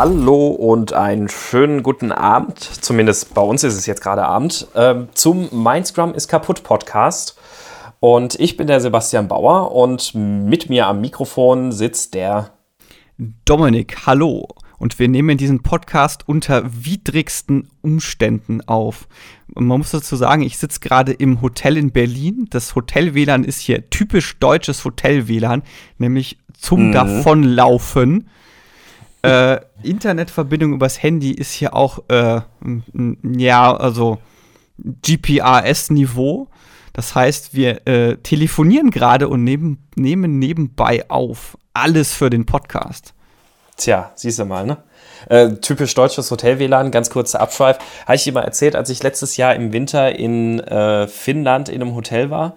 Hallo und einen schönen guten Abend. Zumindest bei uns ist es jetzt gerade Abend. Ähm, zum Mindscrum ist kaputt Podcast. Und ich bin der Sebastian Bauer und mit mir am Mikrofon sitzt der Dominik. Hallo. Und wir nehmen diesen Podcast unter widrigsten Umständen auf. Man muss dazu sagen, ich sitze gerade im Hotel in Berlin. Das Hotel-WLAN ist hier typisch deutsches Hotel-WLAN, nämlich zum mhm. Davonlaufen. Äh, Internetverbindung übers Handy ist hier auch, äh, ja, also GPRS-Niveau. Das heißt, wir äh, telefonieren gerade und neben, nehmen nebenbei auf. Alles für den Podcast. Tja, siehst du mal, ne? Äh, typisch deutsches Hotel-WLAN, ganz kurzer Abschweif. Habe ich dir mal erzählt, als ich letztes Jahr im Winter in äh, Finnland in einem Hotel war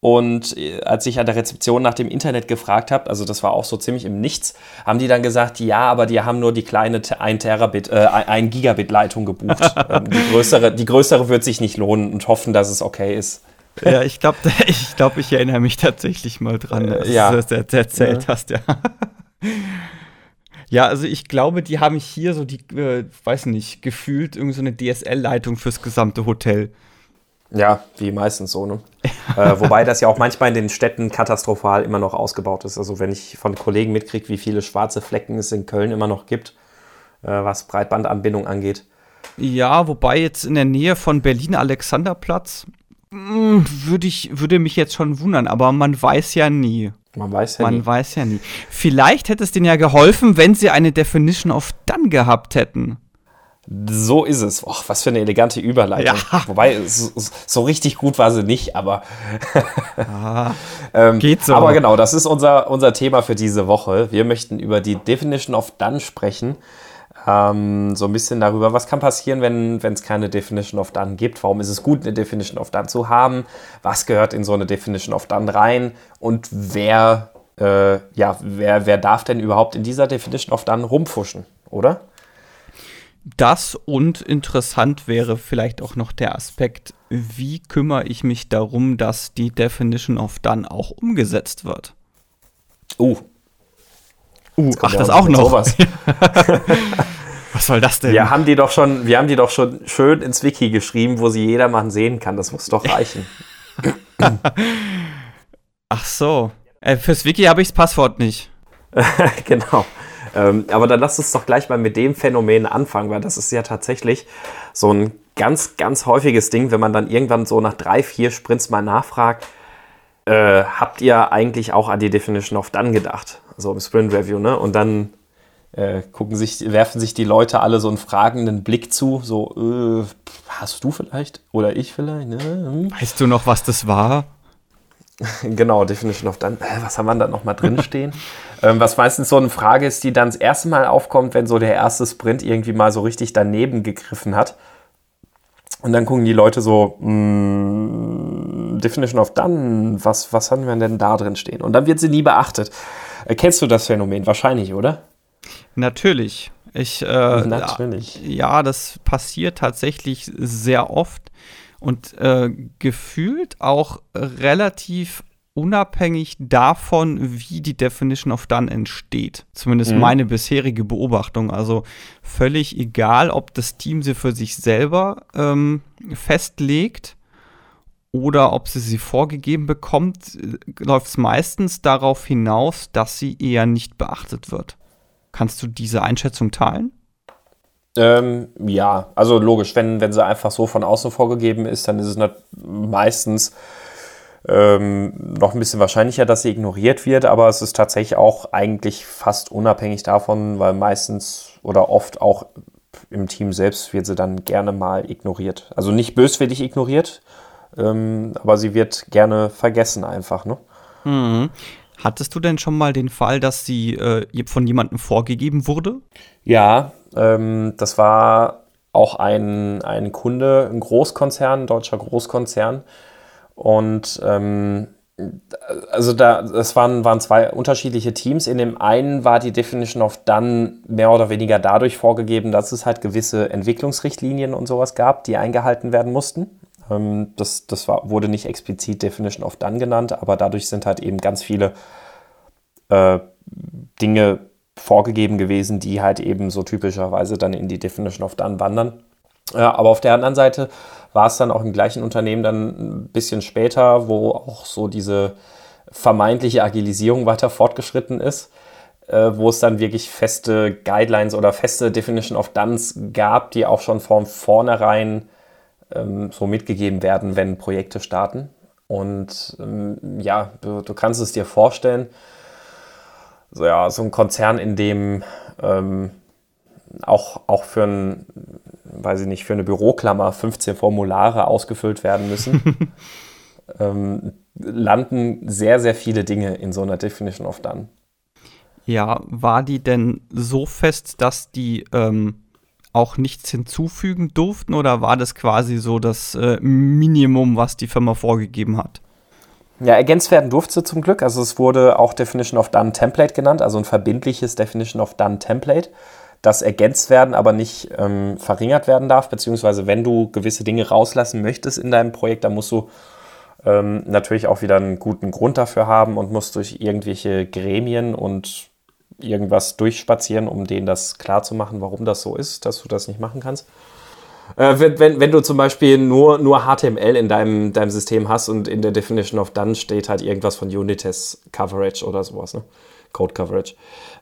und äh, als ich an der Rezeption nach dem Internet gefragt habe, also das war auch so ziemlich im Nichts, haben die dann gesagt, ja, aber die haben nur die kleine 1 Terabit, äh, 1 Gigabit Leitung gebucht. Ähm, die, größere, die größere wird sich nicht lohnen und hoffen, dass es okay ist. Ja, ich glaube, ich, glaub, ich erinnere mich tatsächlich mal dran, dass ja. du das erzählt ja. hast, ja. Ja, also ich glaube, die haben hier so die, äh, weiß nicht, gefühlt irgendeine so DSL-Leitung fürs gesamte Hotel. Ja, wie meistens so, ne? Äh, wobei das ja auch manchmal in den Städten katastrophal immer noch ausgebaut ist. Also wenn ich von Kollegen mitkriege, wie viele schwarze Flecken es in Köln immer noch gibt, äh, was Breitbandanbindung angeht. Ja, wobei jetzt in der Nähe von Berlin Alexanderplatz hm, würde ich würde mich jetzt schon wundern, aber man weiß ja nie. Man weiß ja man nie. weiß ja nie. Vielleicht hätte es denen ja geholfen, wenn sie eine Definition of Done gehabt hätten. So ist es. Och, was für eine elegante Überleitung. Ja. Wobei, so, so, richtig gut war sie nicht, aber. ah, ähm, geht so. Aber genau, das ist unser, unser Thema für diese Woche. Wir möchten über die Definition of Done sprechen. Ähm, so ein bisschen darüber, was kann passieren, wenn es keine Definition of Done gibt. Warum ist es gut, eine Definition of Done zu haben? Was gehört in so eine Definition of Done rein? Und wer, äh, ja, wer, wer darf denn überhaupt in dieser Definition of Done rumfuschen, oder? Das und interessant wäre vielleicht auch noch der Aspekt, wie kümmere ich mich darum, dass die Definition of Done auch umgesetzt wird. Uh. Uh, ach, das auch noch. Sowas. Was soll das denn? Wir haben die doch schon, wir haben die doch schon schön ins Wiki geschrieben, wo sie jedermann sehen kann. Das muss doch reichen. ach so. Äh, fürs Wiki habe ich das Passwort nicht. genau. Ähm, aber dann lass uns doch gleich mal mit dem Phänomen anfangen, weil das ist ja tatsächlich so ein ganz, ganz häufiges Ding, wenn man dann irgendwann so nach drei, vier Sprints mal nachfragt, äh, habt ihr eigentlich auch an die Definition of Done gedacht? So im Sprint Review, ne? Und dann äh, gucken sich, werfen sich die Leute alle so einen fragenden Blick zu, so, äh, hast du vielleicht? Oder ich vielleicht? Ne? Hm. Weißt du noch, was das war? Genau, Definition of Done. Was haben wir da nochmal drinstehen? ähm, was meistens so eine Frage ist, die dann das erste Mal aufkommt, wenn so der erste Sprint irgendwie mal so richtig daneben gegriffen hat. Und dann gucken die Leute so, mm, Definition of Done, was, was haben wir denn da drin stehen? Und dann wird sie nie beachtet. Äh, kennst du das Phänomen? Wahrscheinlich, oder? Natürlich. Ich, äh, Natürlich. Ja, das passiert tatsächlich sehr oft und äh, gefühlt auch relativ unabhängig davon, wie die Definition of Done entsteht. Zumindest mhm. meine bisherige Beobachtung. Also völlig egal, ob das Team sie für sich selber ähm, festlegt oder ob sie sie vorgegeben bekommt, äh, läuft es meistens darauf hinaus, dass sie eher nicht beachtet wird. Kannst du diese Einschätzung teilen? Ähm, ja, also logisch, wenn, wenn sie einfach so von außen vorgegeben ist, dann ist es meistens ähm, noch ein bisschen wahrscheinlicher, dass sie ignoriert wird, aber es ist tatsächlich auch eigentlich fast unabhängig davon, weil meistens oder oft auch im Team selbst wird sie dann gerne mal ignoriert. Also nicht böswillig ignoriert, ähm, aber sie wird gerne vergessen einfach. Ne? Mhm. Hattest du denn schon mal den Fall, dass sie äh, von jemandem vorgegeben wurde? Ja, ähm, das war auch ein, ein Kunde, ein Großkonzern, ein deutscher Großkonzern. Und ähm, also da, es waren, waren zwei unterschiedliche Teams. In dem einen war die Definition of Done mehr oder weniger dadurch vorgegeben, dass es halt gewisse Entwicklungsrichtlinien und sowas gab, die eingehalten werden mussten. Ähm, das das war, wurde nicht explizit Definition of Done genannt, aber dadurch sind halt eben ganz viele äh, Dinge vorgegeben gewesen, die halt eben so typischerweise dann in die Definition of Done wandern. Ja, aber auf der anderen Seite war es dann auch im gleichen Unternehmen dann ein bisschen später, wo auch so diese vermeintliche Agilisierung weiter fortgeschritten ist, äh, wo es dann wirklich feste Guidelines oder feste Definition of Dones gab, die auch schon von vornherein ähm, so mitgegeben werden, wenn Projekte starten. Und ähm, ja, du, du, kannst es dir vorstellen, so, ja, so ein Konzern, in dem ähm, auch, auch für ein, weiß ich nicht, für eine Büroklammer 15 Formulare ausgefüllt werden müssen, ähm, landen sehr, sehr viele Dinge in so einer Definition of Done. Ja, war die denn so fest, dass die ähm, auch nichts hinzufügen durften oder war das quasi so das äh, Minimum, was die Firma vorgegeben hat? Ja, ergänzt werden durfte zum Glück. Also es wurde auch Definition of Done Template genannt, also ein verbindliches Definition of Done Template, das ergänzt werden, aber nicht ähm, verringert werden darf. Beziehungsweise wenn du gewisse Dinge rauslassen möchtest in deinem Projekt, dann musst du ähm, natürlich auch wieder einen guten Grund dafür haben und musst durch irgendwelche Gremien und irgendwas durchspazieren, um denen das klarzumachen, warum das so ist, dass du das nicht machen kannst. Äh, wenn, wenn, wenn, du zum Beispiel nur, nur HTML in deinem, deinem System hast und in der Definition of Done steht halt irgendwas von Unitest Coverage oder sowas, ne? Code Coverage.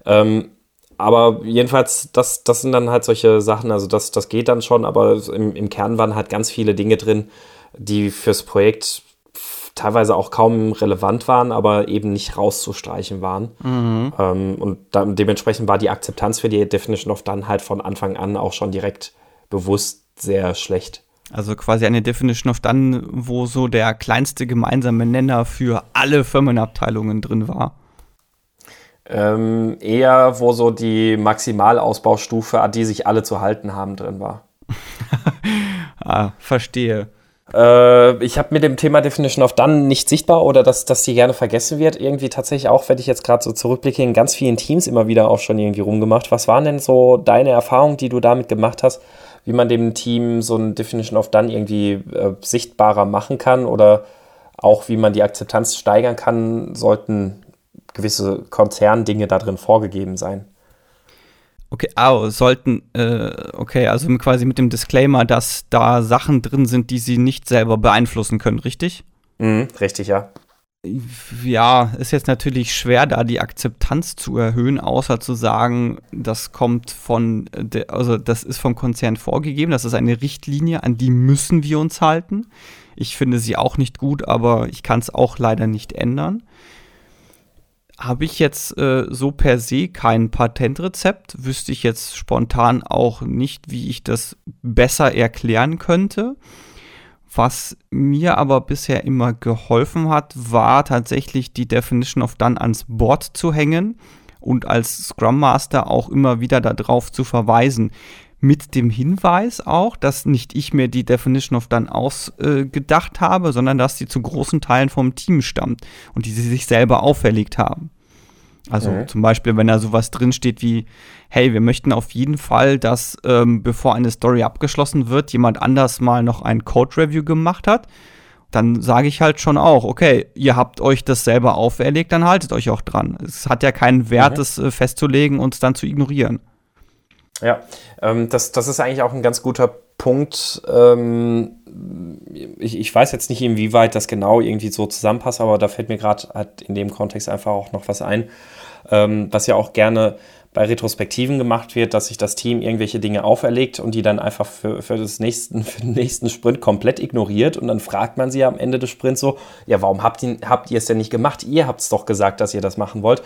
Ähm, aber jedenfalls, das, das sind dann halt solche Sachen, also das, das geht dann schon, aber im, im Kern waren halt ganz viele Dinge drin, die fürs Projekt teilweise auch kaum relevant waren, aber eben nicht rauszustreichen waren. Mhm. Ähm, und dann, dementsprechend war die Akzeptanz für die Definition of Done halt von Anfang an auch schon direkt bewusst sehr schlecht. Also quasi eine Definition of Done, wo so der kleinste gemeinsame Nenner für alle Firmenabteilungen drin war. Ähm, eher, wo so die Maximalausbaustufe, an die sich alle zu halten haben, drin war. ah, verstehe. Äh, ich habe mit dem Thema Definition of Done nicht sichtbar oder dass, dass die gerne vergessen wird. Irgendwie tatsächlich auch, wenn ich jetzt gerade so zurückblicke, in ganz vielen Teams immer wieder auch schon irgendwie rumgemacht. Was waren denn so deine Erfahrungen, die du damit gemacht hast, wie man dem Team so ein Definition of Done irgendwie äh, sichtbarer machen kann oder auch wie man die Akzeptanz steigern kann, sollten gewisse Konzerndinge da drin vorgegeben sein? Okay, oh, sollten, äh, okay, also quasi mit dem Disclaimer, dass da Sachen drin sind, die sie nicht selber beeinflussen können, richtig? Mhm, richtig, ja. Ja, ist jetzt natürlich schwer, da die Akzeptanz zu erhöhen, außer zu sagen, das kommt von, also das ist vom Konzern vorgegeben, das ist eine Richtlinie, an die müssen wir uns halten. Ich finde sie auch nicht gut, aber ich kann es auch leider nicht ändern habe ich jetzt äh, so per se kein Patentrezept, wüsste ich jetzt spontan auch nicht, wie ich das besser erklären könnte. Was mir aber bisher immer geholfen hat, war tatsächlich die Definition of Done ans Board zu hängen und als Scrum Master auch immer wieder darauf zu verweisen. Mit dem Hinweis auch, dass nicht ich mir die Definition of Done ausgedacht äh, habe, sondern dass sie zu großen Teilen vom Team stammt und die sie sich selber auferlegt haben. Also mhm. zum Beispiel, wenn da sowas drinsteht wie, hey, wir möchten auf jeden Fall, dass ähm, bevor eine Story abgeschlossen wird, jemand anders mal noch ein Code-Review gemacht hat, dann sage ich halt schon auch, okay, ihr habt euch das selber auferlegt, dann haltet euch auch dran. Es hat ja keinen Wert, mhm. das äh, festzulegen und es dann zu ignorieren. Ja, ähm, das, das ist eigentlich auch ein ganz guter Punkt. Ähm, ich, ich weiß jetzt nicht, inwieweit das genau irgendwie so zusammenpasst, aber da fällt mir gerade halt in dem Kontext einfach auch noch was ein, ähm, was ja auch gerne bei Retrospektiven gemacht wird, dass sich das Team irgendwelche Dinge auferlegt und die dann einfach für, für, das nächsten, für den nächsten Sprint komplett ignoriert. Und dann fragt man sie am Ende des Sprints so, ja, warum habt ihr, habt ihr es denn nicht gemacht? Ihr habt es doch gesagt, dass ihr das machen wollt.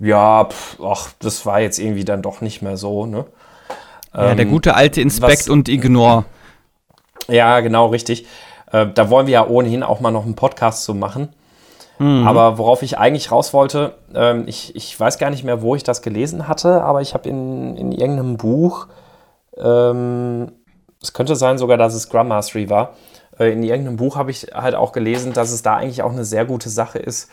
Ja, pff, ach, das war jetzt irgendwie dann doch nicht mehr so, ne? Ja, der ähm, gute alte Inspect was, und Ignore. Ja, genau, richtig. Äh, da wollen wir ja ohnehin auch mal noch einen Podcast zu machen. Mhm. Aber worauf ich eigentlich raus wollte, ähm, ich, ich weiß gar nicht mehr, wo ich das gelesen hatte, aber ich habe in, in irgendeinem Buch, ähm, es könnte sein sogar, dass es Scrum Mastery war, äh, in irgendeinem Buch habe ich halt auch gelesen, dass es da eigentlich auch eine sehr gute Sache ist,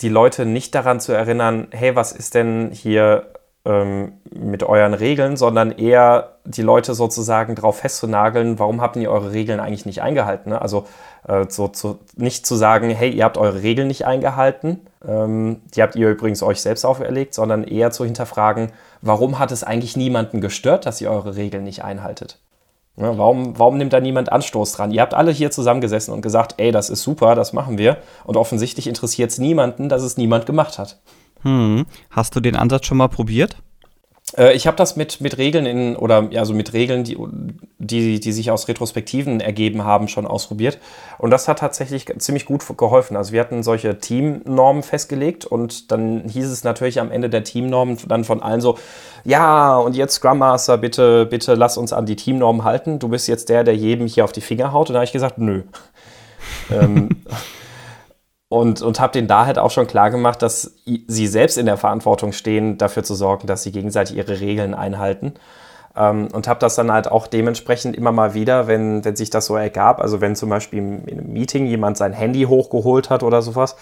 die Leute nicht daran zu erinnern, hey, was ist denn hier ähm, mit euren Regeln, sondern eher die Leute sozusagen darauf festzunageln, warum habt ihr eure Regeln eigentlich nicht eingehalten? Ne? Also äh, so zu, nicht zu sagen, hey, ihr habt eure Regeln nicht eingehalten, ähm, die habt ihr übrigens euch selbst auferlegt, sondern eher zu hinterfragen, warum hat es eigentlich niemanden gestört, dass ihr eure Regeln nicht einhaltet? Ja, warum, warum nimmt da niemand Anstoß dran? Ihr habt alle hier zusammengesessen und gesagt, ey, das ist super, das machen wir. Und offensichtlich interessiert es niemanden, dass es niemand gemacht hat. Hm. Hast du den Ansatz schon mal probiert? Äh, ich habe das mit, mit Regeln in, oder also mit Regeln, die, die, die sich aus Retrospektiven ergeben haben, schon ausprobiert. Und das hat tatsächlich ziemlich gut geholfen. Also wir hatten solche Teamnormen festgelegt und dann hieß es natürlich am Ende der Teamnormen dann von allen so, ja, und jetzt Scrum Master, bitte, bitte lass uns an die Teamnormen halten. Du bist jetzt der, der jedem hier auf die Finger haut. Und da habe ich gesagt, nö. ähm, und, und habe denen da halt auch schon klar gemacht, dass sie selbst in der Verantwortung stehen, dafür zu sorgen, dass sie gegenseitig ihre Regeln einhalten. Ähm, und habe das dann halt auch dementsprechend immer mal wieder, wenn, wenn sich das so ergab, also wenn zum Beispiel in einem Meeting jemand sein Handy hochgeholt hat oder sowas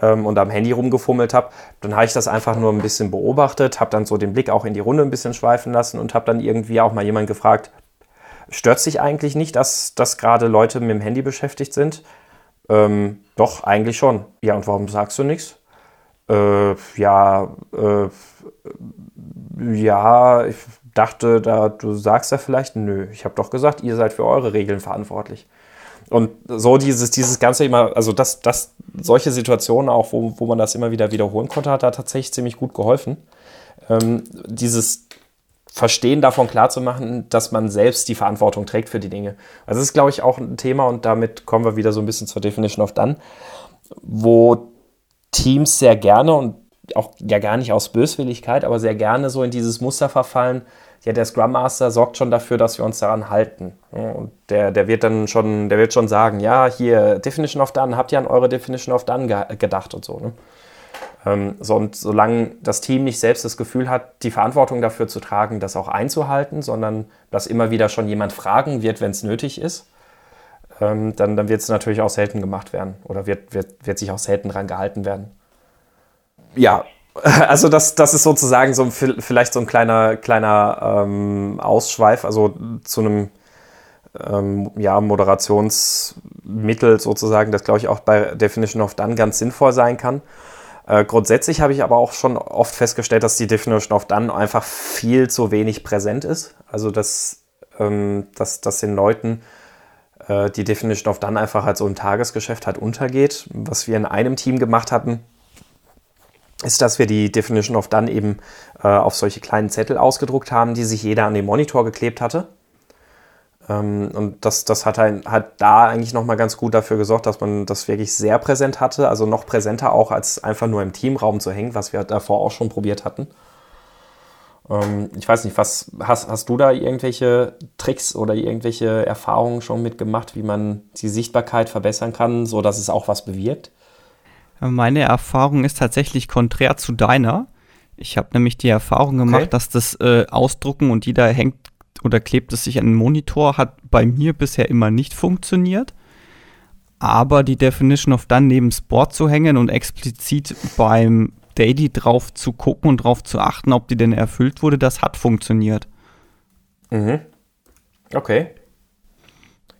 ähm, und am Handy rumgefummelt habe, dann habe ich das einfach nur ein bisschen beobachtet, habe dann so den Blick auch in die Runde ein bisschen schweifen lassen und habe dann irgendwie auch mal jemand gefragt, stört sich eigentlich nicht, dass, dass gerade Leute mit dem Handy beschäftigt sind? Ähm, doch, eigentlich schon. Ja, und warum sagst du nichts? Äh, ja, äh, ja, ich dachte, da, du sagst ja vielleicht, nö, ich habe doch gesagt, ihr seid für eure Regeln verantwortlich. Und so dieses, dieses Ganze immer, also das, das, solche Situationen auch, wo, wo man das immer wieder wiederholen konnte, hat da tatsächlich ziemlich gut geholfen. Ähm, dieses Verstehen davon klarzumachen, dass man selbst die Verantwortung trägt für die Dinge. Also das ist, glaube ich, auch ein Thema und damit kommen wir wieder so ein bisschen zur Definition of Done, wo Teams sehr gerne und auch ja gar nicht aus Böswilligkeit, aber sehr gerne so in dieses Muster verfallen, ja, der Scrum Master sorgt schon dafür, dass wir uns daran halten. Und der, der wird dann schon, der wird schon sagen, ja, hier, Definition of Done, habt ihr an eure Definition of Done ge gedacht und so. Ne? Ähm, so, und solange das Team nicht selbst das Gefühl hat, die Verantwortung dafür zu tragen, das auch einzuhalten, sondern dass immer wieder schon jemand fragen wird, wenn es nötig ist, ähm, dann, dann wird es natürlich auch selten gemacht werden oder wird, wird, wird sich auch selten dran gehalten werden. Ja, also das, das ist sozusagen so vielleicht so ein kleiner, kleiner ähm, Ausschweif, also zu einem ähm, ja, Moderationsmittel sozusagen, das glaube ich auch bei Definition of Done ganz sinnvoll sein kann. Äh, grundsätzlich habe ich aber auch schon oft festgestellt, dass die Definition of Done einfach viel zu wenig präsent ist. Also dass, ähm, dass, dass den Leuten äh, die Definition of Done einfach halt so im Tagesgeschäft halt untergeht. Was wir in einem Team gemacht hatten, ist, dass wir die Definition of Done eben äh, auf solche kleinen Zettel ausgedruckt haben, die sich jeder an den Monitor geklebt hatte. Ähm, und das, das hat, halt, hat da eigentlich nochmal ganz gut dafür gesorgt, dass man das wirklich sehr präsent hatte, also noch präsenter auch als einfach nur im Teamraum zu hängen, was wir davor auch schon probiert hatten. Ähm, ich weiß nicht, was hast, hast du da irgendwelche Tricks oder irgendwelche Erfahrungen schon mitgemacht, wie man die Sichtbarkeit verbessern kann, sodass es auch was bewirkt? Meine Erfahrung ist tatsächlich konträr zu deiner. Ich habe nämlich die Erfahrung gemacht, okay. dass das äh, Ausdrucken und jeder hängt oder klebt es sich an den Monitor, hat bei mir bisher immer nicht funktioniert. Aber die Definition of Done neben Sport zu hängen und explizit beim Daily drauf zu gucken und drauf zu achten, ob die denn erfüllt wurde, das hat funktioniert. Mhm. Okay.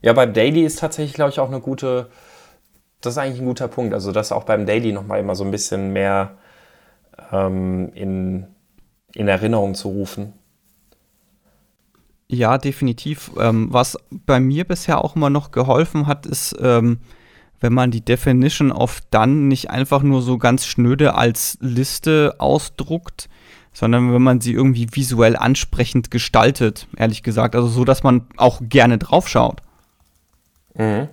Ja, beim Daily ist tatsächlich, glaube ich, auch eine gute, das ist eigentlich ein guter Punkt. Also, dass auch beim Daily nochmal immer so ein bisschen mehr ähm, in, in Erinnerung zu rufen. Ja, definitiv. Ähm, was bei mir bisher auch immer noch geholfen hat, ist, ähm, wenn man die Definition of Done nicht einfach nur so ganz schnöde als Liste ausdruckt, sondern wenn man sie irgendwie visuell ansprechend gestaltet, ehrlich gesagt. Also so, dass man auch gerne draufschaut. Mhm.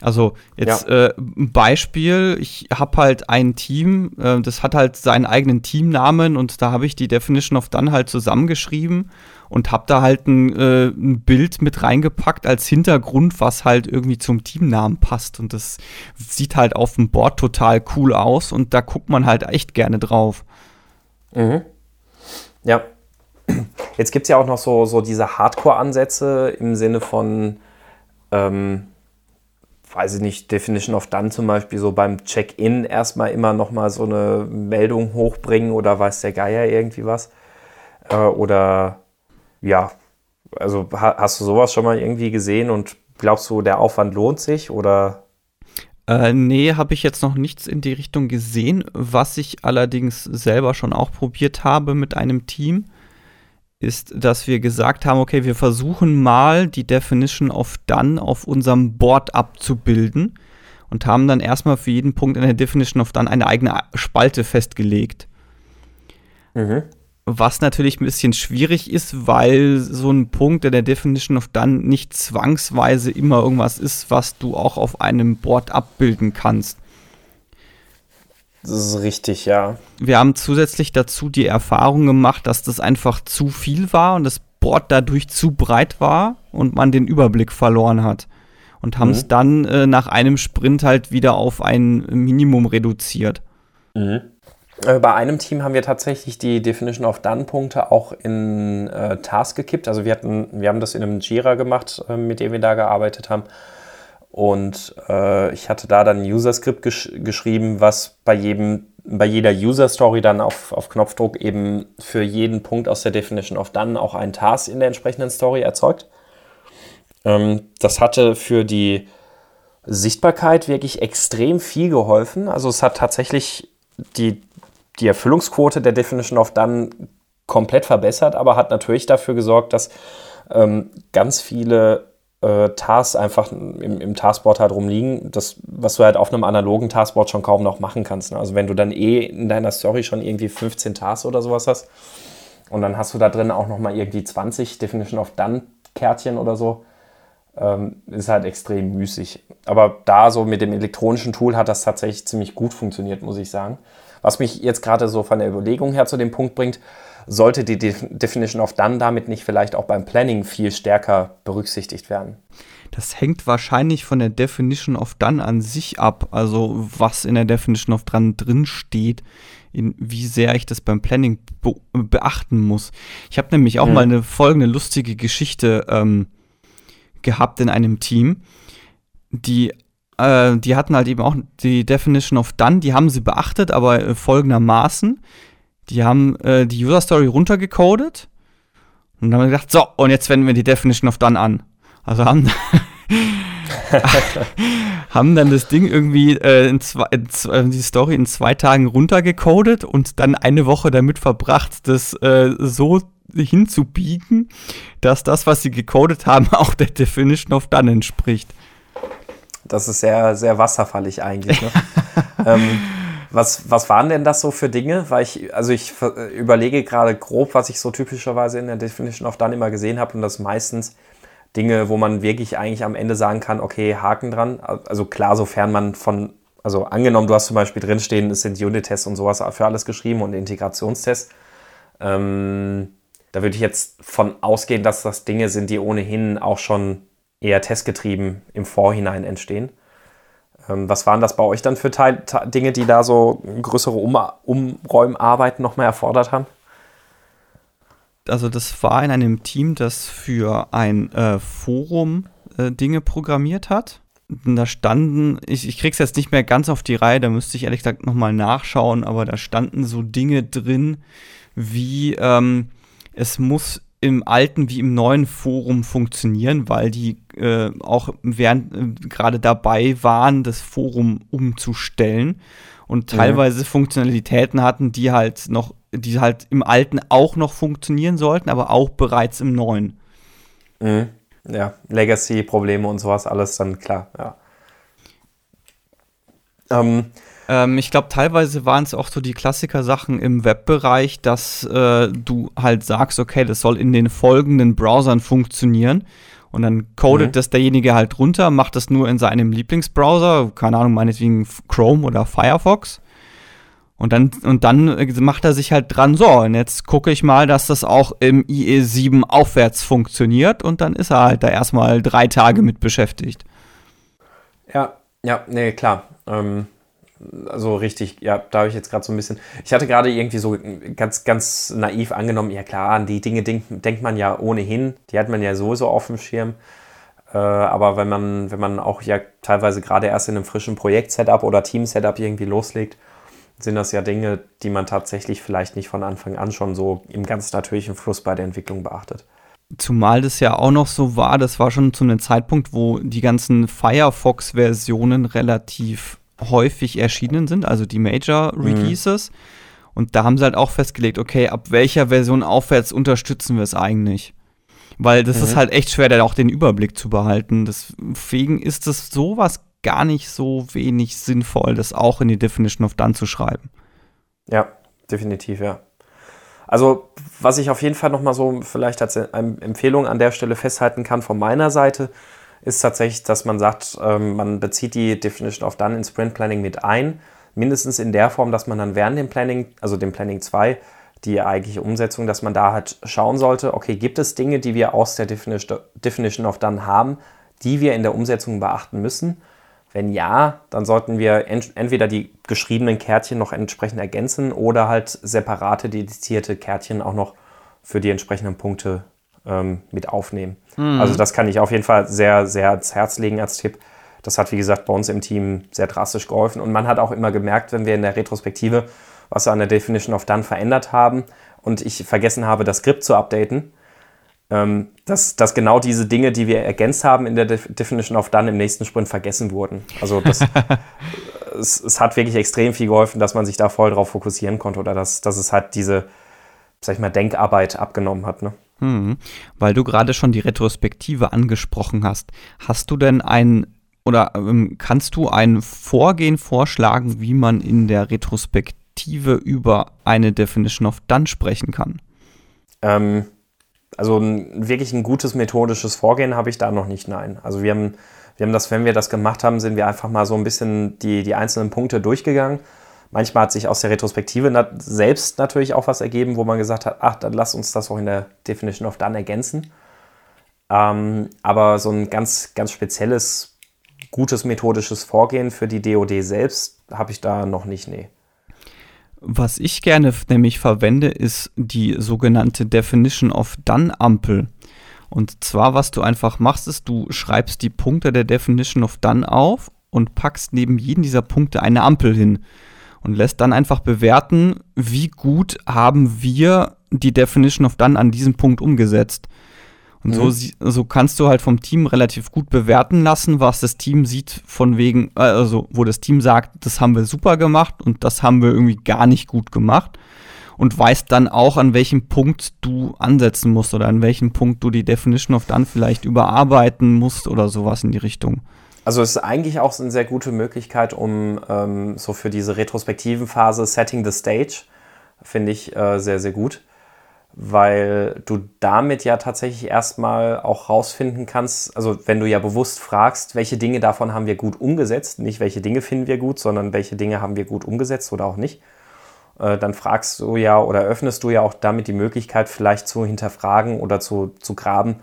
Also jetzt ja. äh, ein Beispiel, ich habe halt ein Team, äh, das hat halt seinen eigenen Teamnamen und da habe ich die Definition of Done halt zusammengeschrieben und habe da halt ein, äh, ein, Bild mit reingepackt als Hintergrund, was halt irgendwie zum Teamnamen passt und das sieht halt auf dem Board total cool aus und da guckt man halt echt gerne drauf. Mhm. Ja. Jetzt gibt es ja auch noch so, so diese Hardcore-Ansätze im Sinne von ähm weiß ich nicht, Definition of Done zum Beispiel so beim Check-in erstmal immer nochmal so eine Meldung hochbringen oder weiß der Geier irgendwie was. Äh, oder ja, also hast du sowas schon mal irgendwie gesehen und glaubst du, der Aufwand lohnt sich oder? Äh, nee, habe ich jetzt noch nichts in die Richtung gesehen. Was ich allerdings selber schon auch probiert habe mit einem Team, ist, dass wir gesagt haben, okay, wir versuchen mal die Definition of Done auf unserem Board abzubilden und haben dann erstmal für jeden Punkt in der Definition of Done eine eigene Spalte festgelegt. Mhm. Was natürlich ein bisschen schwierig ist, weil so ein Punkt in der Definition of Done nicht zwangsweise immer irgendwas ist, was du auch auf einem Board abbilden kannst. Das ist richtig, ja. Wir haben zusätzlich dazu die Erfahrung gemacht, dass das einfach zu viel war und das Board dadurch zu breit war und man den Überblick verloren hat. Und haben es mhm. dann äh, nach einem Sprint halt wieder auf ein Minimum reduziert. Mhm. Äh, bei einem Team haben wir tatsächlich die Definition of Done-Punkte auch in äh, Task gekippt. Also wir hatten, wir haben das in einem Jira gemacht, äh, mit dem wir da gearbeitet haben. Und äh, ich hatte da dann ein User-Skript gesch geschrieben, was bei jedem, bei jeder User-Story dann auf, auf Knopfdruck eben für jeden Punkt aus der Definition of Done auch einen Task in der entsprechenden Story erzeugt. Ähm, das hatte für die Sichtbarkeit wirklich extrem viel geholfen. Also es hat tatsächlich die die Erfüllungsquote der Definition of Done komplett verbessert, aber hat natürlich dafür gesorgt, dass ähm, ganz viele äh, Tasks einfach im, im Taskboard halt rumliegen, das, was du halt auf einem analogen Taskboard schon kaum noch machen kannst. Ne? Also wenn du dann eh in deiner Story schon irgendwie 15 Tasks oder sowas hast und dann hast du da drin auch nochmal irgendwie 20 Definition of Done Kärtchen oder so, ähm, ist halt extrem müßig. Aber da so mit dem elektronischen Tool hat das tatsächlich ziemlich gut funktioniert, muss ich sagen. Was mich jetzt gerade so von der Überlegung her zu dem Punkt bringt, sollte die Definition of Done damit nicht vielleicht auch beim Planning viel stärker berücksichtigt werden? Das hängt wahrscheinlich von der Definition of Done an sich ab, also was in der Definition of Done drin steht, in wie sehr ich das beim Planning be beachten muss. Ich habe nämlich auch hm. mal eine folgende lustige Geschichte ähm, gehabt in einem Team, die äh, die hatten halt eben auch die Definition of Done, die haben sie beachtet, aber folgendermaßen. Die haben äh, die User Story runtergecodet und haben gedacht, so, und jetzt wenden wir die Definition of Done an. Also haben, haben dann das Ding irgendwie äh, in zwei, in zwei, die Story in zwei Tagen runtergecodet und dann eine Woche damit verbracht, das äh, so hinzubiegen, dass das, was sie gecodet haben, auch der Definition of Done entspricht. Das ist sehr, sehr wasserfallig eigentlich. Ne? ähm, was, was waren denn das so für Dinge? Weil ich, also ich überlege gerade grob, was ich so typischerweise in der Definition of Done immer gesehen habe und das meistens Dinge, wo man wirklich eigentlich am Ende sagen kann, okay, Haken dran. Also klar, sofern man von, also angenommen, du hast zum Beispiel drinstehen, es sind Unit-Tests und sowas für alles geschrieben und Integrationstests. Ähm, da würde ich jetzt von ausgehen, dass das Dinge sind, die ohnehin auch schon eher testgetrieben im Vorhinein entstehen. Ähm, was waren das bei euch dann für Teil, Dinge, die da so größere um Umräumarbeiten nochmal erfordert haben? Also das war in einem Team, das für ein äh, Forum äh, Dinge programmiert hat. Und da standen, ich, ich krieg's jetzt nicht mehr ganz auf die Reihe, da müsste ich ehrlich gesagt nochmal nachschauen, aber da standen so Dinge drin, wie ähm, es muss im alten wie im neuen Forum funktionieren, weil die äh, auch während äh, gerade dabei waren, das Forum umzustellen und teilweise mhm. Funktionalitäten hatten, die halt noch, die halt im alten auch noch funktionieren sollten, aber auch bereits im neuen. Mhm. Ja, Legacy-Probleme und sowas, alles dann klar, ja. Ähm, ähm, ich glaube, teilweise waren es auch so die Klassiker-Sachen im Webbereich, dass äh, du halt sagst, okay, das soll in den folgenden Browsern funktionieren. Und dann codet mhm. das derjenige halt runter, macht das nur in seinem Lieblingsbrowser, keine Ahnung, meinetwegen Chrome oder Firefox. Und dann, und dann macht er sich halt dran, so, und jetzt gucke ich mal, dass das auch im IE7 aufwärts funktioniert. Und dann ist er halt da erstmal drei Tage mit beschäftigt. Ja, ja, nee, klar. Ähm, also richtig, ja, da habe ich jetzt gerade so ein bisschen. Ich hatte gerade irgendwie so ganz, ganz naiv angenommen, ja klar, an die Dinge denk, denkt man ja ohnehin, die hat man ja sowieso auf dem Schirm. Äh, aber wenn man, wenn man auch ja teilweise gerade erst in einem frischen Projekt-Setup oder Team-Setup irgendwie loslegt, sind das ja Dinge, die man tatsächlich vielleicht nicht von Anfang an schon so im ganz natürlichen Fluss bei der Entwicklung beachtet. Zumal das ja auch noch so war, das war schon zu einem Zeitpunkt, wo die ganzen Firefox-Versionen relativ häufig erschienen sind, also die Major-Releases. Mhm. Und da haben sie halt auch festgelegt, okay, ab welcher Version aufwärts unterstützen wir es eigentlich? Weil das mhm. ist halt echt schwer, da auch den Überblick zu behalten. Deswegen ist es sowas gar nicht so wenig sinnvoll, das auch in die Definition of Done zu schreiben. Ja, definitiv, ja. Also, was ich auf jeden Fall nochmal so vielleicht als Empfehlung an der Stelle festhalten kann von meiner Seite, ist tatsächlich, dass man sagt, ähm, man bezieht die Definition of Done in Sprint Planning mit ein. Mindestens in der Form, dass man dann während dem Planning, also dem Planning 2, die eigentliche Umsetzung, dass man da halt schauen sollte, okay, gibt es Dinge, die wir aus der Definition of Done haben, die wir in der Umsetzung beachten müssen? Wenn ja, dann sollten wir entweder die geschriebenen Kärtchen noch entsprechend ergänzen oder halt separate, dedizierte Kärtchen auch noch für die entsprechenden Punkte ähm, mit aufnehmen. Mhm. Also das kann ich auf jeden Fall sehr, sehr ans Herz legen als Tipp. Das hat, wie gesagt, bei uns im Team sehr drastisch geholfen. Und man hat auch immer gemerkt, wenn wir in der Retrospektive was wir an der Definition of Done verändert haben und ich vergessen habe, das Skript zu updaten, ähm, dass, dass genau diese Dinge, die wir ergänzt haben in der Definition of Done im nächsten Sprint vergessen wurden. Also das, es, es, hat wirklich extrem viel geholfen, dass man sich da voll drauf fokussieren konnte oder dass, dass es halt diese, sag ich mal, Denkarbeit abgenommen hat. Ne? Hm, weil du gerade schon die Retrospektive angesprochen hast. Hast du denn ein oder ähm, kannst du ein Vorgehen vorschlagen, wie man in der Retrospektive über eine Definition of Done sprechen kann? Ähm, also ein, wirklich ein gutes methodisches Vorgehen habe ich da noch nicht, nein. Also wir haben, wir haben das, wenn wir das gemacht haben, sind wir einfach mal so ein bisschen die, die einzelnen Punkte durchgegangen. Manchmal hat sich aus der Retrospektive nat selbst natürlich auch was ergeben, wo man gesagt hat, ach, dann lass uns das auch in der Definition of Done ergänzen. Ähm, aber so ein ganz, ganz spezielles, gutes methodisches Vorgehen für die DOD selbst habe ich da noch nicht, nee. Was ich gerne nämlich verwende, ist die sogenannte Definition of Done Ampel. Und zwar, was du einfach machst, ist, du schreibst die Punkte der Definition of Done auf und packst neben jeden dieser Punkte eine Ampel hin und lässt dann einfach bewerten, wie gut haben wir die Definition of Done an diesem Punkt umgesetzt. Und mhm. so, so kannst du halt vom Team relativ gut bewerten lassen, was das Team sieht, von wegen, äh, also wo das Team sagt, das haben wir super gemacht und das haben wir irgendwie gar nicht gut gemacht. Und weißt dann auch, an welchem Punkt du ansetzen musst oder an welchem Punkt du die Definition of Done vielleicht überarbeiten musst oder sowas in die Richtung. Also es ist eigentlich auch eine sehr gute Möglichkeit, um ähm, so für diese retrospektiven Phase Setting the Stage, finde ich äh, sehr, sehr gut. Weil du damit ja tatsächlich erstmal auch rausfinden kannst, also wenn du ja bewusst fragst, welche Dinge davon haben wir gut umgesetzt, nicht welche Dinge finden wir gut, sondern welche Dinge haben wir gut umgesetzt oder auch nicht, äh, dann fragst du ja oder öffnest du ja auch damit die Möglichkeit, vielleicht zu hinterfragen oder zu, zu graben,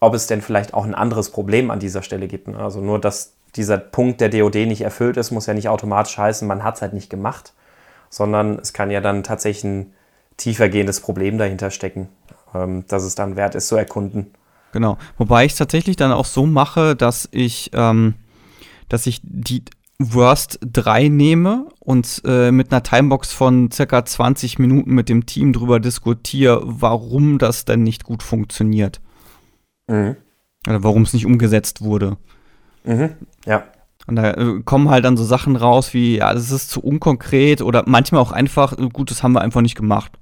ob es denn vielleicht auch ein anderes Problem an dieser Stelle gibt. Ne? Also nur, dass dieser Punkt der DOD nicht erfüllt ist, muss ja nicht automatisch heißen, man hat es halt nicht gemacht, sondern es kann ja dann tatsächlich ein tiefergehendes Problem dahinter stecken, ähm, dass es dann wert ist zu erkunden. Genau. Wobei ich es tatsächlich dann auch so mache, dass ich, ähm, dass ich die Worst 3 nehme und äh, mit einer Timebox von circa 20 Minuten mit dem Team drüber diskutiere, warum das denn nicht gut funktioniert. Mhm. Oder warum es nicht umgesetzt wurde. Mhm. Ja. Und da äh, kommen halt dann so Sachen raus wie, ja, das ist zu unkonkret oder manchmal auch einfach, gut, das haben wir einfach nicht gemacht.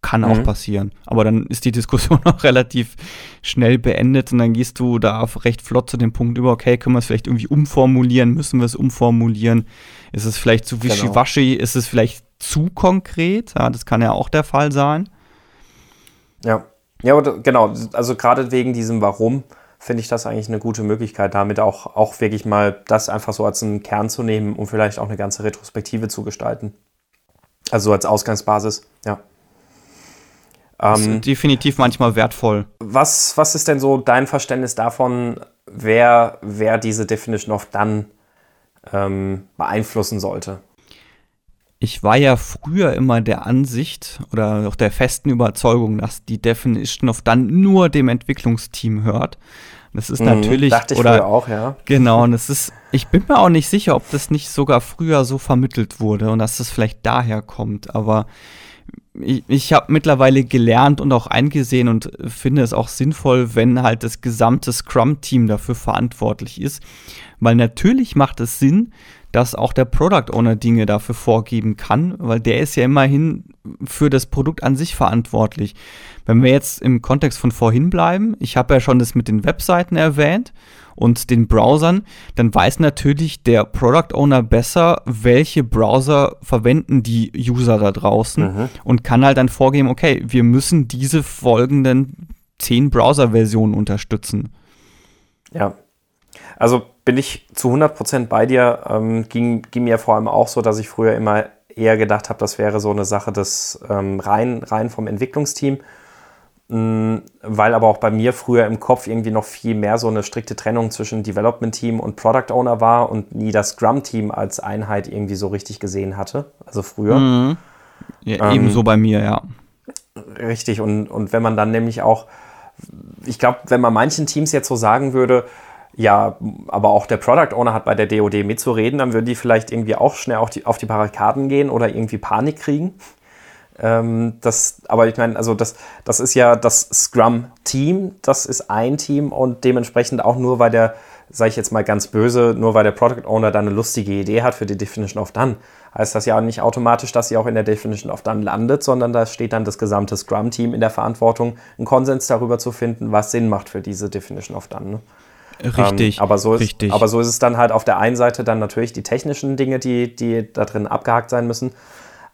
Kann mhm. auch passieren. Aber dann ist die Diskussion auch relativ schnell beendet und dann gehst du da recht flott zu dem Punkt über, okay, können wir es vielleicht irgendwie umformulieren? Müssen wir es umformulieren? Ist es vielleicht zu genau. wischiwaschi? Genau. Ist es vielleicht zu konkret? Ja, das kann ja auch der Fall sein. Ja, ja, genau. Also gerade wegen diesem Warum finde ich das eigentlich eine gute Möglichkeit, damit auch, auch wirklich mal das einfach so als einen Kern zu nehmen und vielleicht auch eine ganze Retrospektive zu gestalten. Also als Ausgangsbasis, ja. Ähm, definitiv manchmal wertvoll. Was, was ist denn so dein Verständnis davon, wer, wer diese Definition of Done ähm, beeinflussen sollte? Ich war ja früher immer der Ansicht oder auch der festen Überzeugung, dass die Definition of Done nur dem Entwicklungsteam hört. Das ist mhm, natürlich dachte ich oder auch, ja. Genau, und es ist ich bin mir auch nicht sicher, ob das nicht sogar früher so vermittelt wurde und dass das vielleicht daher kommt, aber ich, ich habe mittlerweile gelernt und auch eingesehen und finde es auch sinnvoll, wenn halt das gesamte Scrum-Team dafür verantwortlich ist. Weil natürlich macht es Sinn, dass auch der Product Owner Dinge dafür vorgeben kann, weil der ist ja immerhin für das Produkt an sich verantwortlich. Wenn wir jetzt im Kontext von vorhin bleiben, ich habe ja schon das mit den Webseiten erwähnt und den Browsern, dann weiß natürlich der Product Owner besser, welche Browser verwenden die User da draußen mhm. und kann halt dann vorgeben, okay, wir müssen diese folgenden zehn Browser-Versionen unterstützen. Ja, also bin ich zu 100% bei dir. Ähm, ging, ging mir vor allem auch so, dass ich früher immer eher gedacht habe, das wäre so eine Sache des ähm, rein, rein vom Entwicklungsteam. Mm, weil aber auch bei mir früher im Kopf irgendwie noch viel mehr so eine strikte Trennung zwischen Development Team und Product Owner war und nie das Scrum Team als Einheit irgendwie so richtig gesehen hatte. Also früher. Mhm. Ja, ähm, ebenso bei mir, ja. Richtig. Und, und wenn man dann nämlich auch, ich glaube, wenn man manchen Teams jetzt so sagen würde, ja, aber auch der Product Owner hat bei der DOD mitzureden, dann würden die vielleicht irgendwie auch schnell auf die, auf die Barrikaden gehen oder irgendwie Panik kriegen. Ähm, das, aber ich meine, also das, das ist ja das Scrum-Team, das ist ein Team und dementsprechend auch nur, weil der, sage ich jetzt mal ganz böse, nur weil der Product Owner da eine lustige Idee hat für die Definition of Done, heißt das ja nicht automatisch, dass sie auch in der Definition of Done landet, sondern da steht dann das gesamte Scrum-Team in der Verantwortung, einen Konsens darüber zu finden, was Sinn macht für diese Definition of Done. Ne? Richtig. Ähm, aber, so ist, richtig. aber so ist es dann halt auf der einen Seite dann natürlich die technischen Dinge, die, die da drin abgehakt sein müssen.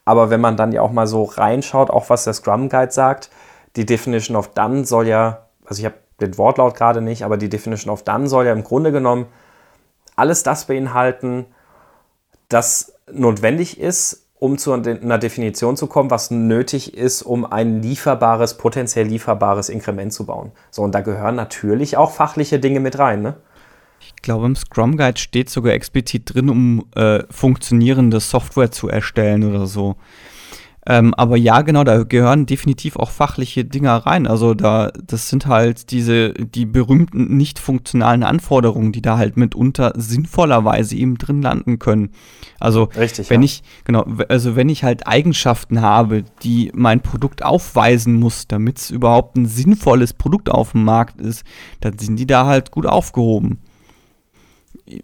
Aber wenn man dann ja auch mal so reinschaut, auch was der Scrum Guide sagt, die Definition of Done soll ja, also ich habe den Wortlaut gerade nicht, aber die Definition of Done soll ja im Grunde genommen alles das beinhalten, das notwendig ist, um zu einer Definition zu kommen, was nötig ist, um ein lieferbares, potenziell lieferbares Inkrement zu bauen. So, und da gehören natürlich auch fachliche Dinge mit rein, ne? Ich glaube, im Scrum Guide steht sogar explizit drin, um äh, funktionierende Software zu erstellen oder so. Ähm, aber ja, genau, da gehören definitiv auch fachliche Dinger rein. Also da, das sind halt diese, die berühmten nicht funktionalen Anforderungen, die da halt mitunter sinnvollerweise eben drin landen können. Also Richtig, wenn ja. ich, genau, also wenn ich halt Eigenschaften habe, die mein Produkt aufweisen muss, damit es überhaupt ein sinnvolles Produkt auf dem Markt ist, dann sind die da halt gut aufgehoben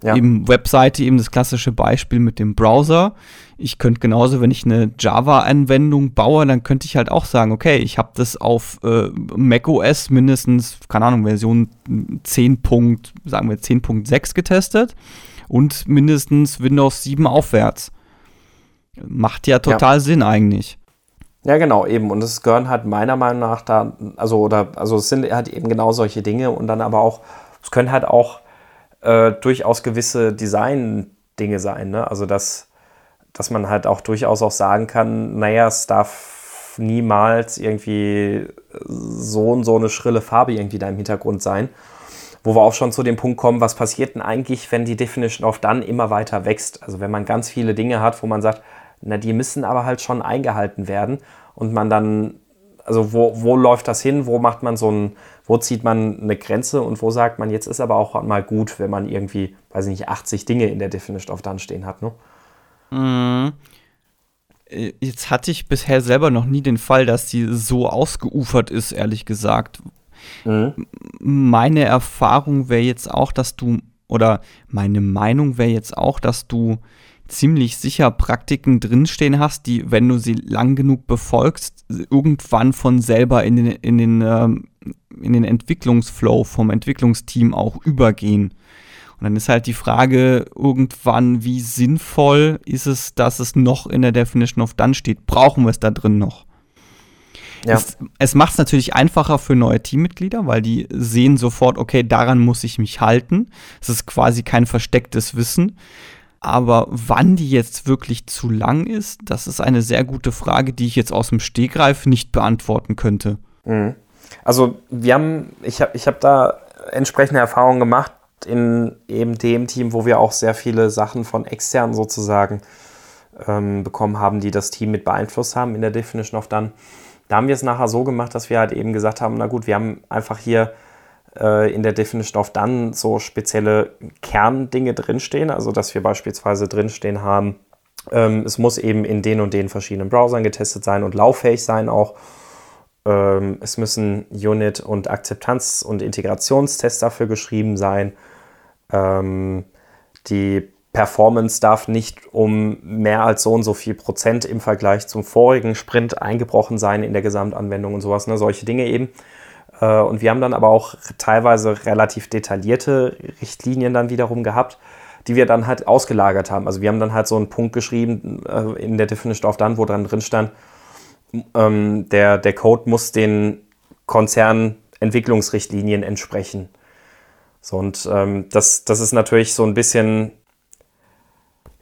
ja. eben Webseite, eben das klassische Beispiel mit dem Browser. Ich könnte genauso, wenn ich eine Java-Anwendung baue, dann könnte ich halt auch sagen, okay, ich habe das auf äh, macOS mindestens, keine Ahnung, Version 10. sagen wir 10.6 getestet und mindestens Windows 7 aufwärts. Macht ja total ja. Sinn eigentlich. Ja, genau, eben. Und es gehören halt meiner Meinung nach da, also, oder, also es sind halt eben genau solche Dinge und dann aber auch, es können halt auch äh, durchaus gewisse Design-Dinge sein. Ne? Also, dass, dass man halt auch durchaus auch sagen kann, naja, es darf niemals irgendwie so und so eine schrille Farbe irgendwie da im Hintergrund sein. Wo wir auch schon zu dem Punkt kommen, was passiert denn eigentlich, wenn die Definition of Done immer weiter wächst? Also wenn man ganz viele Dinge hat, wo man sagt, na, die müssen aber halt schon eingehalten werden und man dann also wo, wo läuft das hin? Wo macht man so ein, wo zieht man eine Grenze und wo sagt man, jetzt ist aber auch mal gut, wenn man irgendwie, weiß ich nicht, 80 Dinge in der Definition of Done stehen hat, ne? Mhm. Äh, jetzt hatte ich bisher selber noch nie den Fall, dass die so ausgeufert ist, ehrlich gesagt. Mhm. Meine Erfahrung wäre jetzt auch, dass du, oder meine Meinung wäre jetzt auch, dass du ziemlich sicher Praktiken drinstehen hast, die, wenn du sie lang genug befolgst, irgendwann von selber in den, in den, ähm, in den Entwicklungsflow vom Entwicklungsteam auch übergehen. Und dann ist halt die Frage irgendwann, wie sinnvoll ist es, dass es noch in der Definition of Done steht? Brauchen wir es da drin noch? Ja. Es, es macht es natürlich einfacher für neue Teammitglieder, weil die sehen sofort, okay, daran muss ich mich halten. Es ist quasi kein verstecktes Wissen. Aber wann die jetzt wirklich zu lang ist, das ist eine sehr gute Frage, die ich jetzt aus dem Stegreif nicht beantworten könnte. Mhm. Also wir haben, ich habe ich hab da entsprechende Erfahrungen gemacht in eben dem Team, wo wir auch sehr viele Sachen von extern sozusagen ähm, bekommen haben, die das Team mit beeinflusst haben in der Definition of Done. Da haben wir es nachher so gemacht, dass wir halt eben gesagt haben, na gut, wir haben einfach hier äh, in der Definition of Done so spezielle Kerndinge drinstehen. Also, dass wir beispielsweise drinstehen haben, Ähm, es muss eben in den und den verschiedenen Browsern getestet sein und lauffähig sein auch. Ähm, es müssen Unit- und Akzeptanz- und Integrationstests dafür geschrieben sein. Ähm, die Performance darf nicht um mehr als so und so viel Prozent im Vergleich zum vorigen Sprint eingebrochen sein in der Gesamtanwendung und sowas, ne? solche Dinge eben. Äh, und wir haben dann aber auch teilweise relativ detaillierte Richtlinien dann wiederum gehabt, die wir dann halt ausgelagert haben. Also wir haben dann halt so einen Punkt geschrieben äh, in der Definition of Done, wo dann drin stand, ähm, der, der Code muss den Konzernentwicklungsrichtlinien entsprechen. So, und ähm, das, das ist natürlich so ein bisschen,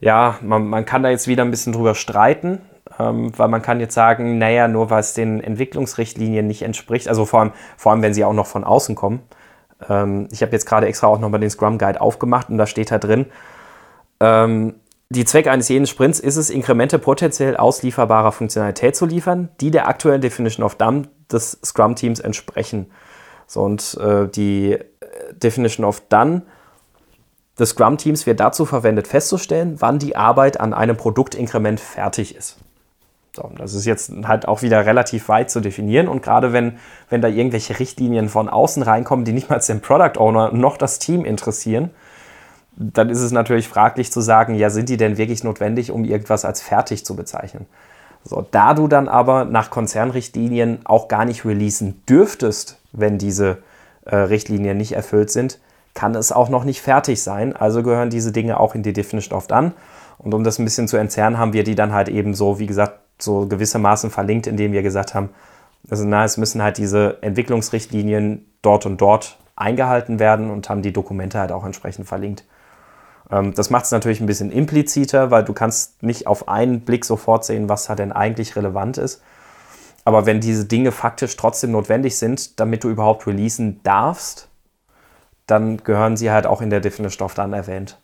ja, man, man kann da jetzt wieder ein bisschen drüber streiten, ähm, weil man kann jetzt sagen, naja, nur weil es den Entwicklungsrichtlinien nicht entspricht, also vor allem, vor allem wenn sie auch noch von außen kommen, ähm, ich habe jetzt gerade extra auch nochmal den Scrum Guide aufgemacht und da steht da drin, ähm, die Zweck eines jeden Sprints ist es, Inkremente potenziell auslieferbarer Funktionalität zu liefern, die der aktuellen Definition of Done des Scrum-Teams entsprechen. So, und äh, die äh, Definition of Done des Scrum-Teams wird dazu verwendet, festzustellen, wann die Arbeit an einem Produktinkrement fertig ist. So, das ist jetzt halt auch wieder relativ weit zu definieren und gerade wenn, wenn da irgendwelche Richtlinien von außen reinkommen, die nicht mal den Product Owner noch das Team interessieren, dann ist es natürlich fraglich zu sagen, ja, sind die denn wirklich notwendig, um irgendwas als fertig zu bezeichnen? So, da du dann aber nach Konzernrichtlinien auch gar nicht releasen dürftest, wenn diese äh, Richtlinien nicht erfüllt sind, kann es auch noch nicht fertig sein. Also gehören diese Dinge auch in die Definition oft an. Und um das ein bisschen zu entzerren, haben wir die dann halt eben so, wie gesagt, so gewissermaßen verlinkt, indem wir gesagt haben, also na, es müssen halt diese Entwicklungsrichtlinien dort und dort eingehalten werden und haben die Dokumente halt auch entsprechend verlinkt. Ähm, das macht es natürlich ein bisschen impliziter, weil du kannst nicht auf einen Blick sofort sehen, was da denn eigentlich relevant ist. Aber wenn diese Dinge faktisch trotzdem notwendig sind, damit du überhaupt releasen darfst, dann gehören sie halt auch in der Definition of Done erwähnt.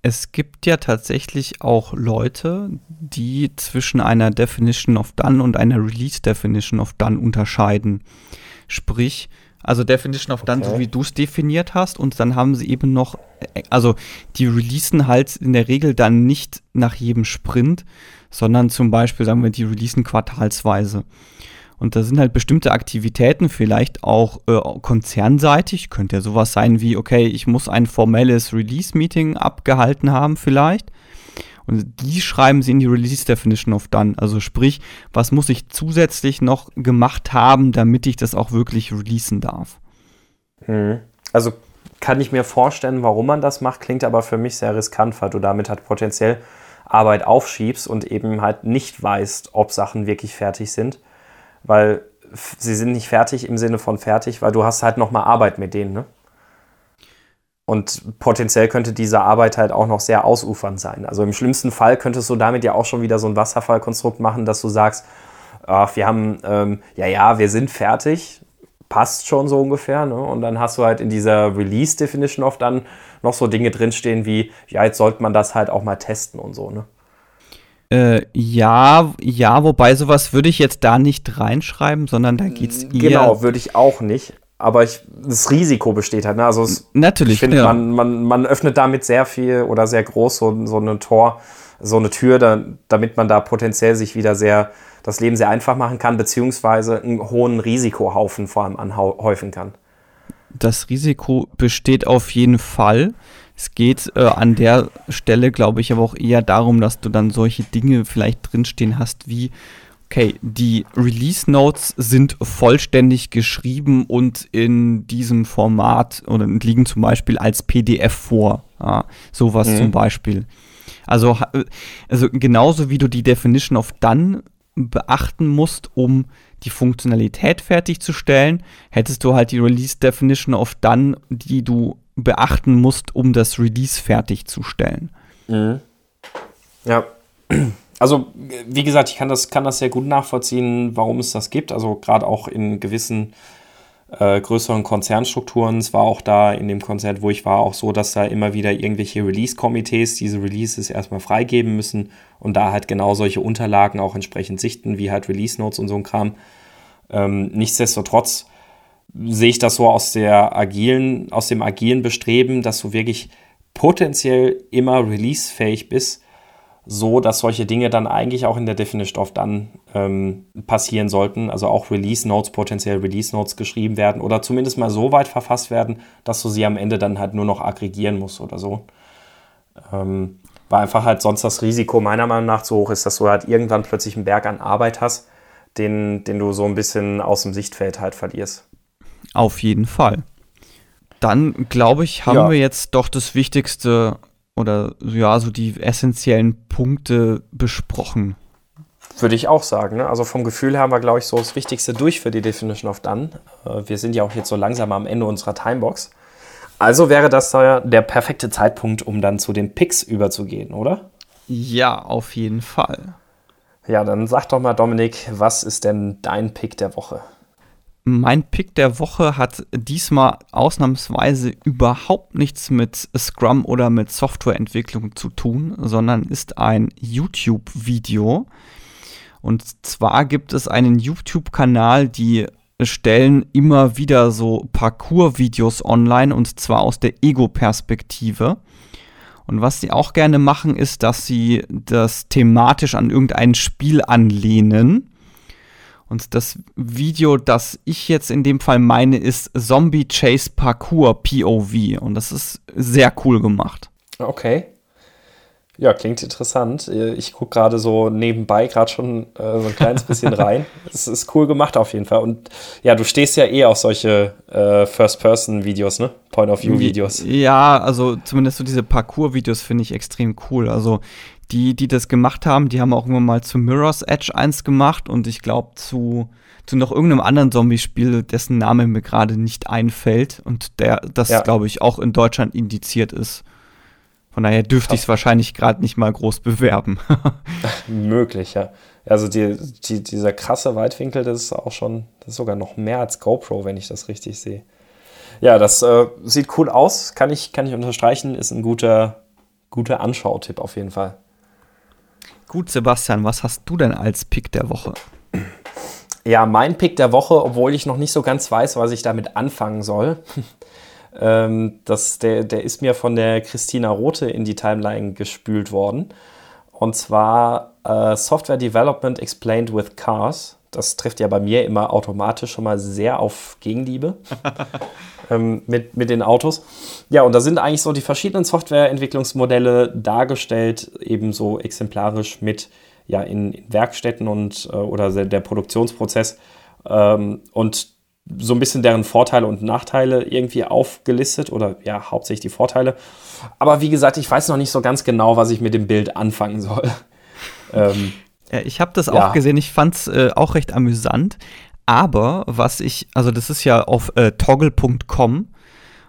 Es gibt ja tatsächlich auch Leute, die zwischen einer Definition of Done und einer Release Definition of Done unterscheiden. Sprich, also Definition of Done, okay. so wie du es definiert hast, und dann haben sie eben noch, also die releasen halt in der Regel dann nicht nach jedem Sprint, sondern zum Beispiel, sagen wir, die releasen quartalsweise. Und da sind halt bestimmte Aktivitäten, vielleicht auch äh, konzernseitig, könnte ja sowas sein wie, okay, ich muss ein formelles Release-Meeting abgehalten haben vielleicht. Und die schreiben sie in die Release Definition of Done. Also sprich, was muss ich zusätzlich noch gemacht haben, damit ich das auch wirklich releasen darf. Hm. Also kann ich mir vorstellen, warum man das macht, klingt aber für mich sehr riskant, weil du damit halt potenziell Arbeit aufschiebst und eben halt nicht weißt, ob Sachen wirklich fertig sind weil sie sind nicht fertig im Sinne von fertig, weil du hast halt noch mal Arbeit mit denen, ne? Und potenziell könnte diese Arbeit halt auch noch sehr ausufernd sein. Also im schlimmsten Fall könntest du damit ja auch schon wieder so ein Wasserfallkonstrukt machen, dass du sagst, ach, wir haben, ähm, ja, ja, wir sind fertig, passt schon so ungefähr. Ne? Und dann hast du halt in dieser Release-Definition oft dann noch so Dinge drinstehen wie, ja, jetzt sollte man das halt auch mal testen und so. Ne? Äh, ja, ja, wobei sowas würde ich jetzt da nicht reinschreiben, sondern da geht es eher. Genau, würde ich auch nicht. Aber ich, das Risiko besteht halt. Ne? Also es, Natürlich. Ich finde, ja. man, man, man öffnet damit sehr viel oder sehr groß so, so eine Tor, so eine Tür, da, damit man da potenziell sich wieder sehr das Leben sehr einfach machen kann, beziehungsweise einen hohen Risikohaufen vor allem anhäufen kann. Das Risiko besteht auf jeden Fall. Es geht äh, an der Stelle, glaube ich, aber auch eher darum, dass du dann solche Dinge vielleicht drinstehen hast wie, okay, die Release Notes sind vollständig geschrieben und in diesem Format oder liegen zum Beispiel als PDF vor. Ja, sowas mhm. zum Beispiel. Also, also genauso wie du die Definition of Done beachten musst, um die Funktionalität fertigzustellen, hättest du halt die Release Definition of Done, die du beachten musst, um das Release fertigzustellen. Mhm. Ja. Also, wie gesagt, ich kann das, kann das sehr gut nachvollziehen, warum es das gibt. Also, gerade auch in gewissen äh, größeren Konzernstrukturen. Es war auch da in dem Konzert, wo ich war, auch so, dass da immer wieder irgendwelche Release-Komitees diese Releases erstmal freigeben müssen und da halt genau solche Unterlagen auch entsprechend sichten, wie halt Release-Notes und so ein Kram. Ähm, nichtsdestotrotz sehe ich das so aus der agilen, aus dem agilen Bestreben, dass du wirklich potenziell immer releasefähig bist, so, dass solche Dinge dann eigentlich auch in der Definition of Done ähm, passieren sollten. Also auch Release Notes, potenziell Release Notes geschrieben werden oder zumindest mal so weit verfasst werden, dass du sie am Ende dann halt nur noch aggregieren musst oder so. Ähm, weil einfach halt sonst das Risiko meiner Meinung nach so hoch ist, dass du halt irgendwann plötzlich einen Berg an Arbeit hast, den, den du so ein bisschen aus dem Sichtfeld halt verlierst. Auf jeden Fall. Dann, glaube ich, haben ja. wir jetzt doch das Wichtigste oder ja, so die essentiellen Punkte besprochen. Würde ich auch sagen. Ne? Also vom Gefühl haben wir, glaube ich, so das Wichtigste durch für die Definition of Done. Äh, wir sind ja auch jetzt so langsam am Ende unserer Timebox. Also wäre das da der perfekte Zeitpunkt, um dann zu den Picks überzugehen, oder? Ja, auf jeden Fall. Ja, dann sag doch mal, Dominik, was ist denn dein Pick der Woche? Mein Pick der Woche hat diesmal ausnahmsweise überhaupt nichts mit Scrum oder mit Softwareentwicklung zu tun, sondern ist ein YouTube-Video. Und zwar gibt es einen YouTube-Kanal, die stellen immer wieder so Parcours-Videos online und zwar aus der Ego-Perspektive. Und was sie auch gerne machen, ist, dass sie das thematisch an irgendein Spiel anlehnen. Und das Video, das ich jetzt in dem Fall meine, ist Zombie Chase Parkour POV. Und das ist sehr cool gemacht. Okay. Ja, klingt interessant. Ich gucke gerade so nebenbei gerade schon äh, so ein kleines bisschen rein. Es ist cool gemacht auf jeden Fall. Und ja, du stehst ja eh auf solche äh, First-Person-Videos, ne? Point-of-View-Videos. Ja, also zumindest so diese Parcours-Videos finde ich extrem cool. Also die, die das gemacht haben, die haben auch immer mal zu Mirror's Edge eins gemacht und ich glaube zu, zu noch irgendeinem anderen Zombie-Spiel, dessen Name mir gerade nicht einfällt und der, das ja. glaube ich auch in Deutschland indiziert ist. Von daher dürfte ich es wahrscheinlich gerade nicht mal groß bewerben. Möglich, ja. Also die, die, dieser krasse Weitwinkel, das ist auch schon, das ist sogar noch mehr als GoPro, wenn ich das richtig sehe. Ja, das äh, sieht cool aus, kann ich, kann ich unterstreichen, ist ein guter, guter Anschautipp auf jeden Fall. Gut, Sebastian, was hast du denn als Pick der Woche? Ja, mein Pick der Woche, obwohl ich noch nicht so ganz weiß, was ich damit anfangen soll. ähm, das, der, der ist mir von der Christina Rote in die Timeline gespült worden. Und zwar äh, Software Development Explained with Cars. Das trifft ja bei mir immer automatisch schon mal sehr auf Gegenliebe. ähm, mit, mit den Autos. Ja, und da sind eigentlich so die verschiedenen Softwareentwicklungsmodelle dargestellt, ebenso exemplarisch mit ja, in, in Werkstätten und äh, oder der Produktionsprozess ähm, und so ein bisschen deren Vorteile und Nachteile irgendwie aufgelistet oder ja, hauptsächlich die Vorteile. Aber wie gesagt, ich weiß noch nicht so ganz genau, was ich mit dem Bild anfangen soll. ähm, ich habe das ja. auch gesehen, ich fand es äh, auch recht amüsant. Aber was ich, also das ist ja auf äh, toggle.com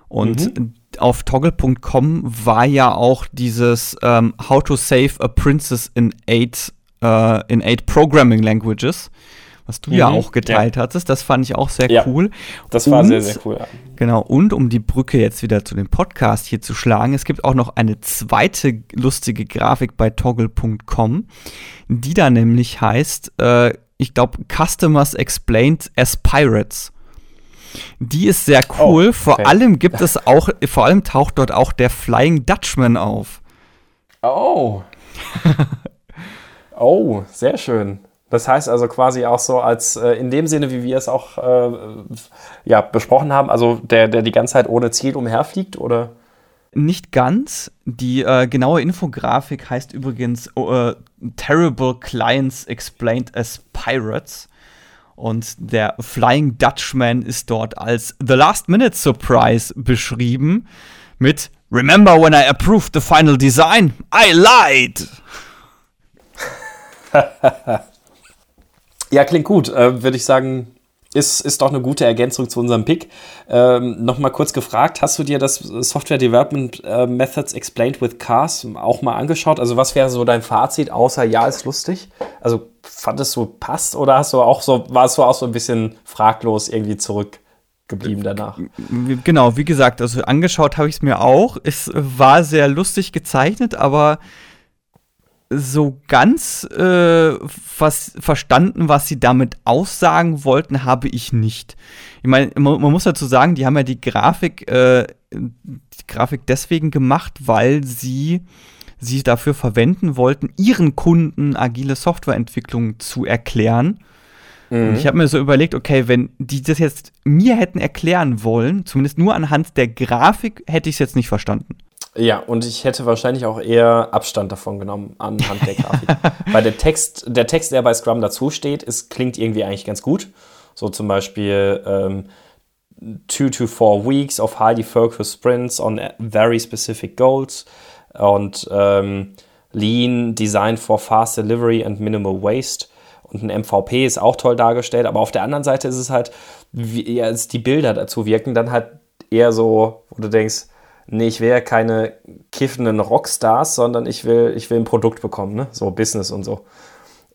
und mhm. auf toggle.com war ja auch dieses ähm, How to Save a Princess in Eight, äh, in eight Programming Languages, was du mhm. ja auch geteilt ja. hattest. Das fand ich auch sehr ja, cool. Das war und, sehr, sehr cool. Ja. Genau, und um die Brücke jetzt wieder zu dem Podcast hier zu schlagen, es gibt auch noch eine zweite lustige Grafik bei toggle.com, die da nämlich heißt, äh, ich glaube, Customers Explained as Pirates. Die ist sehr cool. Oh, okay. Vor allem gibt es auch, vor allem taucht dort auch der Flying Dutchman auf. Oh. oh, sehr schön. Das heißt also quasi auch so als äh, in dem Sinne, wie wir es auch äh, ja, besprochen haben, also der, der die ganze Zeit ohne Ziel umherfliegt, oder? Nicht ganz. Die äh, genaue Infografik heißt übrigens uh, Terrible Clients Explained as Pirates. Und der Flying Dutchman ist dort als The Last Minute Surprise beschrieben mit Remember when I approved the final design? I lied! ja, klingt gut. Äh, Würde ich sagen, ist, ist doch eine gute Ergänzung zu unserem Pick. Ähm, Nochmal kurz gefragt, hast du dir das Software Development äh, Methods Explained with Cars auch mal angeschaut? Also was wäre so dein Fazit, außer ja, ist lustig? Also fandest du passt oder hast du auch so, warst du auch so ein bisschen fraglos irgendwie zurückgeblieben danach? Genau, wie gesagt, also angeschaut habe ich es mir auch. Es war sehr lustig gezeichnet, aber so ganz äh, was verstanden, was sie damit aussagen wollten, habe ich nicht. Ich meine, man, man, muss dazu sagen, die haben ja die Grafik, äh, die Grafik deswegen gemacht, weil sie sie dafür verwenden wollten, ihren Kunden agile Softwareentwicklung zu erklären. Und ich habe mir so überlegt, okay, wenn die das jetzt mir hätten erklären wollen, zumindest nur anhand der Grafik, hätte ich es jetzt nicht verstanden. Ja, und ich hätte wahrscheinlich auch eher Abstand davon genommen anhand der Grafik. Weil der Text, der Text, der bei Scrum dazu steht, ist, klingt irgendwie eigentlich ganz gut. So zum Beispiel ähm, two to four weeks of highly focused sprints on very specific goals und ähm, Lean, Design for fast delivery and minimal waste und ein MVP ist auch toll dargestellt, aber auf der anderen Seite ist es halt, wie ja, die Bilder dazu wirken dann halt eher so, wo du denkst, nee, ich will ja keine kiffenden Rockstars, sondern ich will, ich will ein Produkt bekommen, ne? so Business und so.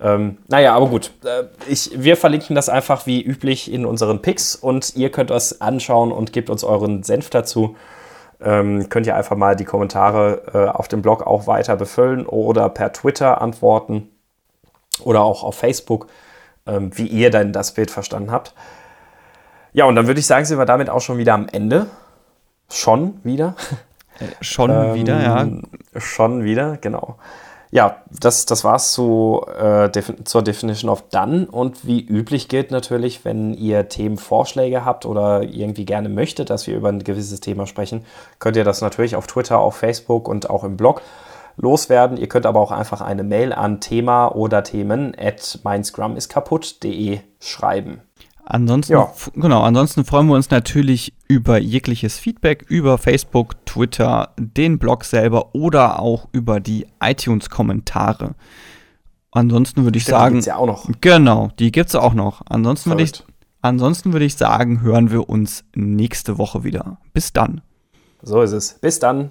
Ähm, naja, aber gut. Äh, ich, wir verlinken das einfach wie üblich in unseren Picks und ihr könnt das anschauen und gebt uns euren Senf dazu. Ähm, könnt ihr einfach mal die Kommentare äh, auf dem Blog auch weiter befüllen oder per Twitter antworten oder auch auf Facebook, ähm, wie ihr denn das Bild verstanden habt. Ja, und dann würde ich sagen, sind wir damit auch schon wieder am Ende. Schon wieder. Äh, schon ähm, wieder, ja. Schon wieder, genau. Ja, das, das war's zu, äh, zur Definition of Done. Und wie üblich gilt natürlich, wenn ihr Themenvorschläge habt oder irgendwie gerne möchtet, dass wir über ein gewisses Thema sprechen, könnt ihr das natürlich auf Twitter, auf Facebook und auch im Blog loswerden. Ihr könnt aber auch einfach eine Mail an Thema oder Themen at meinscrumiskaputt.de schreiben. Ansonsten, ja. genau, ansonsten freuen wir uns natürlich über jegliches Feedback über Facebook, Twitter, den Blog selber oder auch über die iTunes-Kommentare. Ansonsten würde ich Stimmt, sagen. Die gibt's ja auch noch. Genau, die gibt es auch noch. Ansonsten würde ich, ansonsten würde ich sagen, hören wir uns nächste Woche wieder. Bis dann. So ist es. Bis dann.